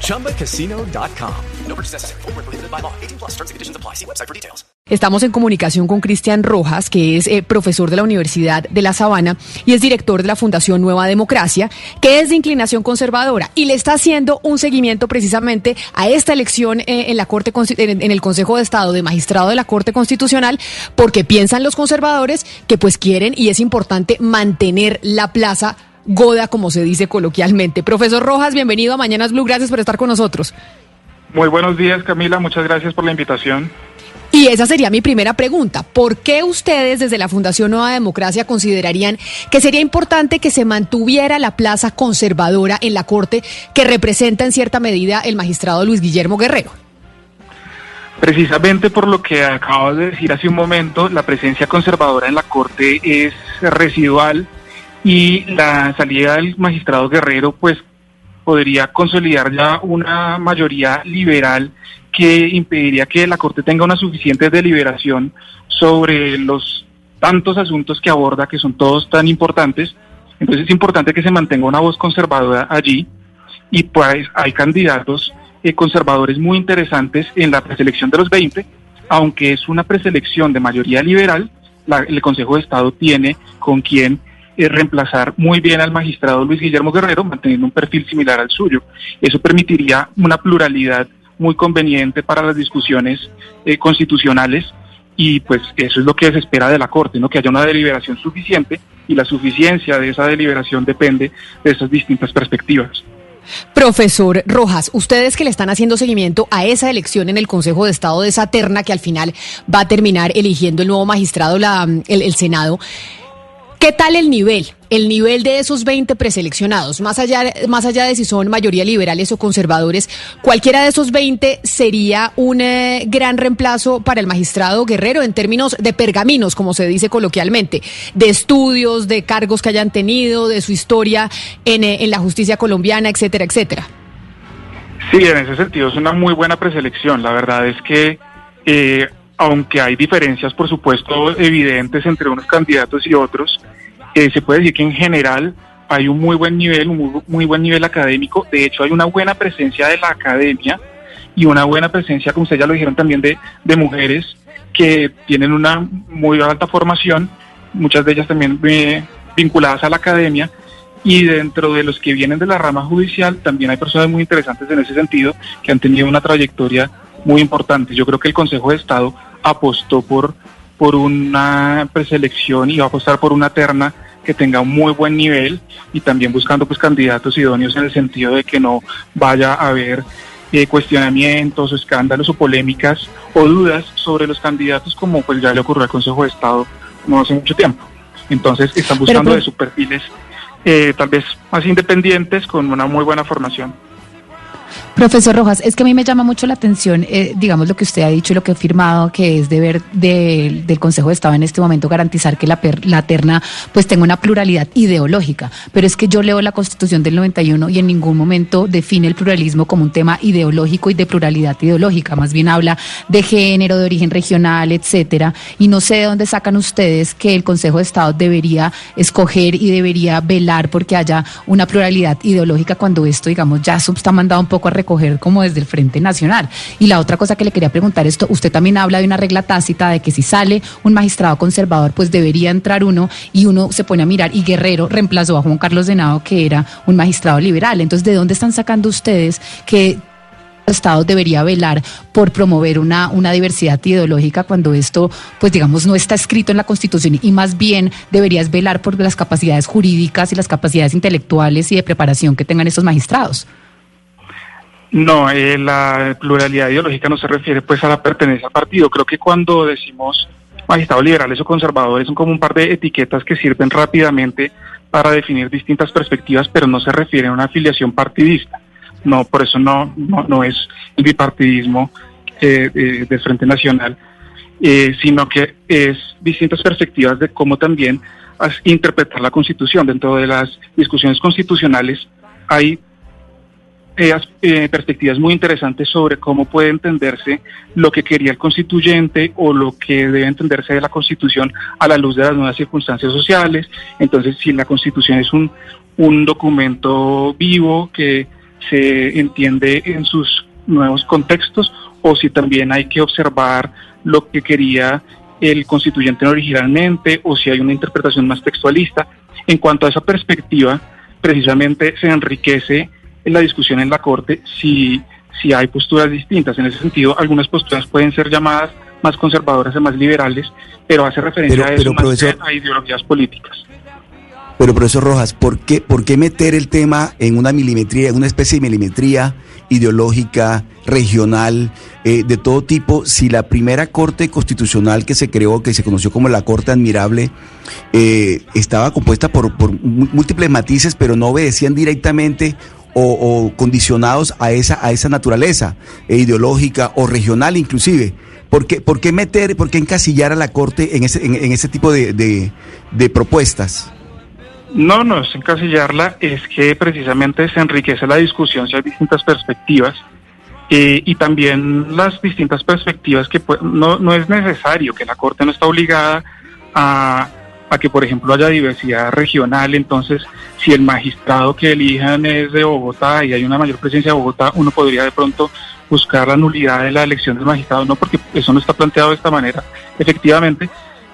ChumbaCasino.com. No purchase necessary. Full prohibited by law. 18 plus terms and conditions apply. See website for details. Estamos en comunicación con Cristian Rojas, que es eh, profesor de la Universidad de La Sabana y es director de la Fundación Nueva Democracia, que es de inclinación conservadora y le está haciendo un seguimiento precisamente a esta elección eh, en la Corte en el Consejo de Estado de magistrado de la Corte Constitucional, porque piensan los conservadores que pues quieren y es importante mantener la plaza goda, como se dice coloquialmente. Profesor Rojas, bienvenido a Mañanas Blue, gracias por estar con nosotros. Muy buenos días, Camila. Muchas gracias por la invitación. Y esa sería mi primera pregunta. ¿Por qué ustedes desde la Fundación Nueva Democracia considerarían que sería importante que se mantuviera la plaza conservadora en la Corte que representa en cierta medida el magistrado Luis Guillermo Guerrero? Precisamente por lo que acabas de decir hace un momento, la presencia conservadora en la Corte es residual y la salida del magistrado Guerrero pues podría consolidar ya una mayoría liberal que impediría que la Corte tenga una suficiente deliberación sobre los tantos asuntos que aborda, que son todos tan importantes. Entonces es importante que se mantenga una voz conservadora allí y pues hay candidatos eh, conservadores muy interesantes en la preselección de los 20, aunque es una preselección de mayoría liberal, la- el Consejo de Estado tiene con quien eh, reemplazar muy bien al magistrado Luis Guillermo Guerrero, manteniendo un perfil similar al suyo. Eso permitiría una pluralidad muy conveniente para las discusiones eh, constitucionales y pues eso es lo que se espera de la Corte, ¿no? que haya una deliberación suficiente y la suficiencia de esa deliberación depende de esas distintas perspectivas. Profesor Rojas, ustedes que le están haciendo seguimiento a esa elección en el Consejo de Estado de esa terna que al final va a terminar eligiendo el nuevo magistrado, la, el, el Senado, ¿qué tal el nivel? El nivel de esos 20 preseleccionados, más allá, más allá de si son mayoría liberales o conservadores, cualquiera de esos 20 sería un eh, gran reemplazo para el magistrado Guerrero en términos de pergaminos, como se dice coloquialmente, de estudios, de cargos que hayan tenido, de su historia en, eh, en la justicia colombiana, etcétera, etcétera. Sí, en ese sentido es una muy buena preselección. La verdad es que, eh, aunque hay diferencias, por supuesto, evidentes entre unos candidatos y otros, eh, se puede decir que en general hay un muy buen nivel, un muy, buen nivel académico. De hecho, hay una buena presencia de la academia y una buena presencia, como ustedes ya lo dijeron también, de, de mujeres que tienen una muy alta formación, muchas de ellas también eh, vinculadas a la academia y dentro de los que vienen de la rama judicial también hay personas muy interesantes en ese sentido que han tenido una trayectoria muy importante. Yo creo que el Consejo de Estado apostó por, por una preselección y va a apostar por una terna que tenga un muy buen nivel y también buscando pues candidatos idóneos en el sentido de que no vaya a haber eh, cuestionamientos o escándalos o polémicas o dudas sobre los candidatos como pues ya le ocurrió al Consejo de Estado no hace mucho tiempo. Entonces están buscando Pero, de sus perfiles eh, tal vez más independientes con una muy buena formación. Profesor Rojas, es que a mí me llama mucho la atención, eh, digamos, lo que usted ha dicho y lo que ha firmado, que es deber de- del Consejo de Estado en este momento garantizar que la, per- la terna pues tenga una pluralidad ideológica. Pero es que yo leo la Constitución del 91 y en ningún momento define el pluralismo como un tema ideológico y de pluralidad ideológica. Más bien habla de género, de origen regional, etcétera. Y no sé de dónde sacan ustedes que el Consejo de Estado debería escoger y debería velar porque haya una pluralidad ideológica cuando esto, digamos, ya está mandado un poco a recoger como desde el Frente Nacional. Y la otra cosa que le quería preguntar esto, usted también habla de una regla tácita de que si sale un magistrado conservador, pues debería entrar uno y uno se pone a mirar y Guerrero reemplazó a Juan Carlos Denado, que era un magistrado liberal. Entonces, ¿de dónde están sacando ustedes que el Estado debería velar por promover una, una diversidad ideológica cuando esto, pues digamos, no está escrito en la Constitución y más bien deberías velar por las capacidades jurídicas y las capacidades intelectuales y de preparación que tengan estos magistrados? No, eh, la pluralidad ideológica no se refiere pues a la pertenencia al partido. Creo que cuando decimos magistrados liberales o conservadores son como un par de etiquetas que sirven rápidamente para definir distintas perspectivas, pero no se refiere a una afiliación partidista. No, por eso no, no, no es el bipartidismo eh, eh, del Frente Nacional. eh, sino que es distintas perspectivas de cómo también interpretar la Constitución. Dentro de las discusiones constitucionales hay eh, perspectivas muy interesantes sobre cómo puede entenderse lo que quería el constituyente o lo que debe entenderse de la Constitución a la luz de las nuevas circunstancias sociales. Entonces, si la Constitución es un, un documento vivo que se entiende en sus nuevos contextos o si también hay que observar lo que quería el constituyente originalmente o si hay una interpretación más textualista. En cuanto a esa perspectiva, precisamente se enriquece la discusión en la Corte si, si hay posturas distintas. En ese sentido, algunas posturas pueden ser llamadas más conservadoras y más liberales, pero hace referencia a eso a ideologías políticas. Pero profesor Rojas, ¿por qué, ¿por qué meter el tema en una milimetría, en una especie de milimetría ideológica, regional, eh, de todo tipo, si la primera corte constitucional que se creó, que se conoció como la Corte Admirable, eh, estaba compuesta por, por, múltiples matices, pero no obedecían directamente o, condicionados a esa, a esa naturaleza eh, ideológica o regional inclusive? ¿Por qué, por qué meter, por qué encasillar a la Corte en ese, en, ese tipo de, de propuestas? No, no es encasillarla, es que precisamente se enriquece la discusión si hay distintas perspectivas eh, y también las distintas perspectivas que no, no es necesario, que la Corte no está obligada a, a que, por ejemplo, haya diversidad regional. Entonces, si el magistrado que elijan es de Bogotá y hay una mayor presencia de Bogotá, uno podría de pronto buscar la nulidad de la elección del magistrado, no porque eso no está planteado de esta manera, efectivamente,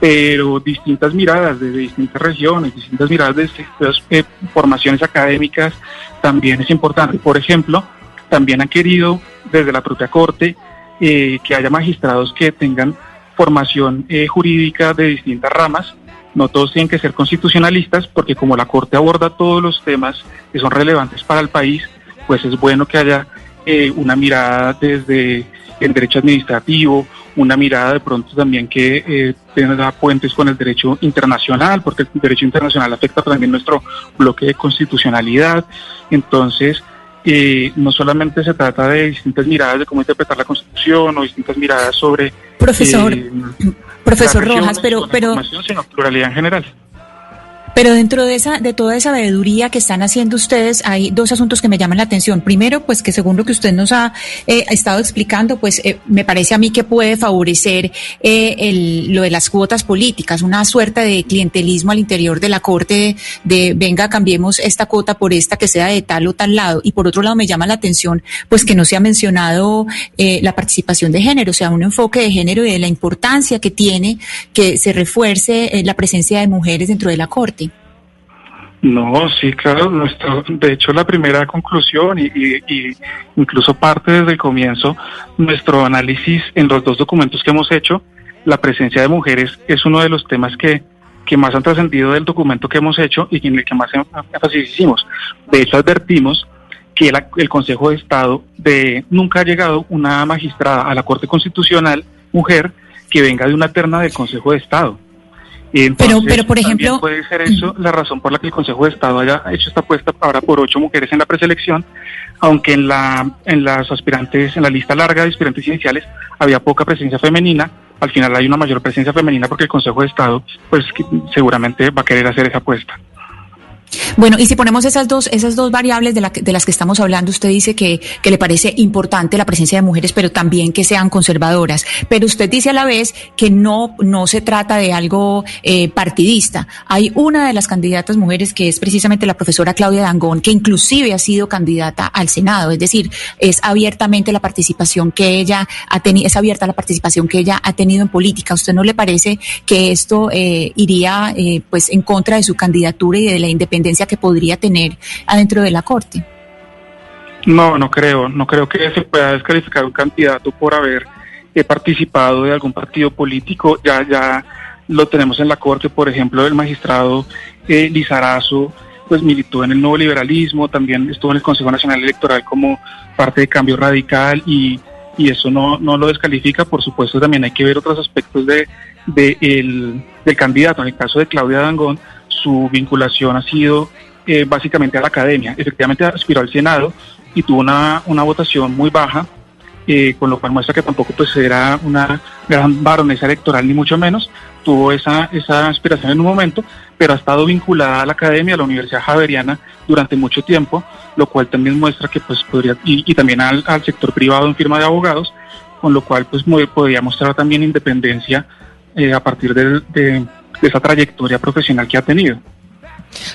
pero distintas miradas desde distintas regiones, distintas miradas de distintas eh, formaciones académicas también es importante. Por ejemplo, también han querido desde la propia Corte eh, que haya magistrados que tengan formación eh, jurídica de distintas ramas. No todos tienen que ser constitucionalistas porque como la Corte aborda todos los temas que son relevantes para el país, pues es bueno que haya una mirada desde el derecho administrativo una mirada de pronto también que eh, tenga puentes con el derecho internacional, porque el derecho internacional afecta también nuestro bloque de constitucionalidad. Entonces, eh, no solamente se trata de distintas miradas de cómo interpretar la Constitución o distintas miradas sobre... Profesor, eh, profesor Rojas, pero... pero... Sino pluralidad en general. Pero dentro de esa, de toda esa veeduría que están haciendo ustedes, hay dos asuntos que me llaman la atención. Primero, pues que según lo que usted nos ha eh, estado explicando, pues eh, me parece a mí que puede favorecer eh, el, lo de las cuotas políticas, una suerte de clientelismo al interior de la corte de, venga, cambiemos esta cuota por esta que sea de tal o tal lado. Y por otro lado, me llama la atención, pues que no se ha mencionado la participación de género, o sea, un enfoque de género y de la importancia que tiene que se refuerce la presencia de mujeres dentro de la corte. No, sí, claro. Nuestro, de hecho, la primera conclusión y, incluso parte desde el comienzo, nuestro análisis en los dos documentos que hemos hecho, la presencia de mujeres es uno de los temas que, que más han trascendido del documento que hemos hecho y en el que más énfasis hicimos. De hecho, advertimos que el Consejo de Estado de nunca ha llegado una magistrada a la Corte Constitucional mujer que venga de una terna del Consejo de Estado pero, pero por ejemplo, puede ser eso la razón por la que el Consejo de Estado haya hecho esta apuesta ahora por ocho mujeres en la preselección, aunque en la en las aspirantes en la lista larga de aspirantes iniciales había poca presencia femenina. Al final hay una mayor presencia femenina porque el Consejo de Estado, pues seguramente va a querer hacer esa apuesta. Bueno, y si ponemos esas dos, esas dos variables de, de las que estamos hablando, usted dice que, que, le parece importante la presencia de mujeres, pero también que sean conservadoras. Pero usted dice a la vez que no, no se trata de algo eh, partidista. Hay una de las candidatas mujeres que es precisamente la profesora Claudia Dangón, que inclusive ha sido candidata al Senado. Es decir, es abiertamente la participación que ella ha tenido, es abierta la participación que ella ha tenido en política. ¿Usted no le parece que esto eh, iría eh, pues en contra de su candidatura y de la independencia? Que podría tener adentro de la Corte. No, no creo, no creo que se pueda descalificar un candidato por haber eh, participado de algún partido político. Ya, ya lo tenemos en la Corte, por ejemplo, el magistrado eh, Lizarazo, pues militó en el nuevo liberalismo, también estuvo en el Consejo Nacional Electoral como parte de Cambio Radical y, y eso no, no lo descalifica. Por supuesto, también hay que ver otros aspectos de, de el, del candidato. En el caso de Claudia Dangón, su vinculación ha sido eh, básicamente a la academia. Efectivamente aspiró al Senado y tuvo una, una votación muy baja, eh, con lo cual muestra que tampoco pues era una gran baronesa electoral ni mucho menos, tuvo esa, esa aspiración en un momento, pero ha estado vinculada a la academia, a la Universidad Javeriana durante mucho tiempo, lo cual también muestra que pues podría, y, también al, sector privado en firma de abogados, con lo cual pues podría mostrar también independencia eh, a partir de esa trayectoria profesional que ha tenido.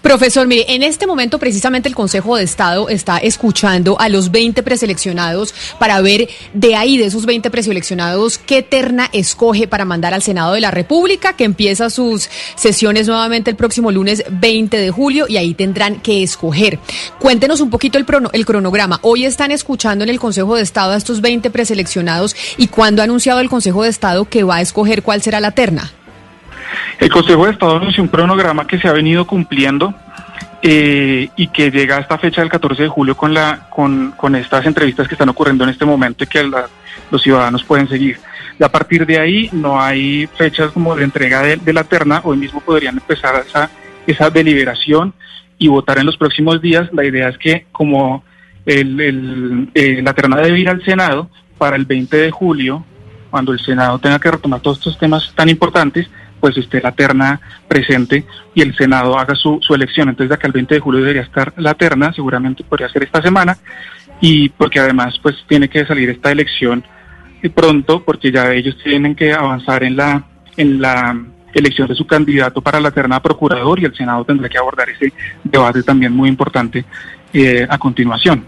Profesor, mire, en este momento precisamente el Consejo de Estado está escuchando a los 20 preseleccionados para ver de ahí, de esos 20 preseleccionados, qué terna escoge para mandar al Senado de la República, que empieza sus sesiones nuevamente el próximo lunes 20 de julio y ahí tendrán que escoger. Cuéntenos un poquito el, el cronograma. Hoy están escuchando en el Consejo de Estado a estos 20 preseleccionados y cuándo ha anunciado el Consejo de Estado que va a escoger cuál será la terna. El Consejo de Estado anunció un cronograma que se ha venido cumpliendo eh, y que llega a esta fecha del 14 de julio con, la, con, con estas entrevistas que están ocurriendo en este momento y que los ciudadanos pueden seguir. A partir de ahí no hay fechas como de entrega de, la terna, hoy mismo podrían empezar esa, esa deliberación y votar en los próximos días. La idea es que como el, eh, la terna debe ir al Senado para el 20 de julio, cuando el Senado tenga que retomar todos estos temas tan importantes, pues esté la terna presente y el Senado haga su, su elección. Entonces, de acá el 20 de julio debería estar la terna, seguramente podría ser esta semana, y porque además, pues tiene que salir esta elección pronto, porque ya ellos tienen que avanzar en la, en la elección de su candidato para la terna procurador y el Senado tendrá que abordar ese debate también muy importante eh, a continuación.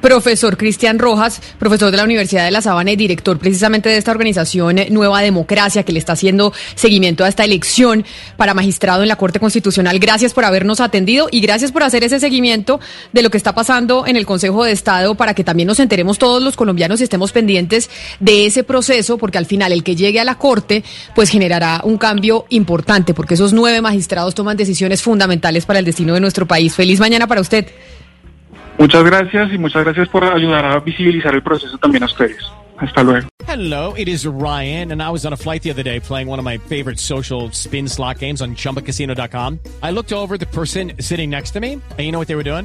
Profesor Cristian Rojas, profesor de la Universidad de La Sabana y director precisamente de esta organización Nueva Democracia que le está haciendo seguimiento a esta elección para magistrado en la Corte Constitucional. Gracias por habernos atendido y gracias por hacer ese seguimiento de lo que está pasando en el Consejo de Estado para que también nos enteremos todos los colombianos y estemos pendientes de ese proceso porque al final el que llegue a la Corte pues generará un cambio importante porque esos nueve magistrados toman decisiones fundamentales para el destino de nuestro país. Feliz mañana para usted. Muchas gracias y muchas gracias por ayudar a visibilizar el proceso también a ustedes. Hasta luego. Hello, it is Ryan, and I was on a flight the other day playing one of my favorite social spin slot games on chumbacasino.com. I looked over the person sitting next to me, and you know what they were doing?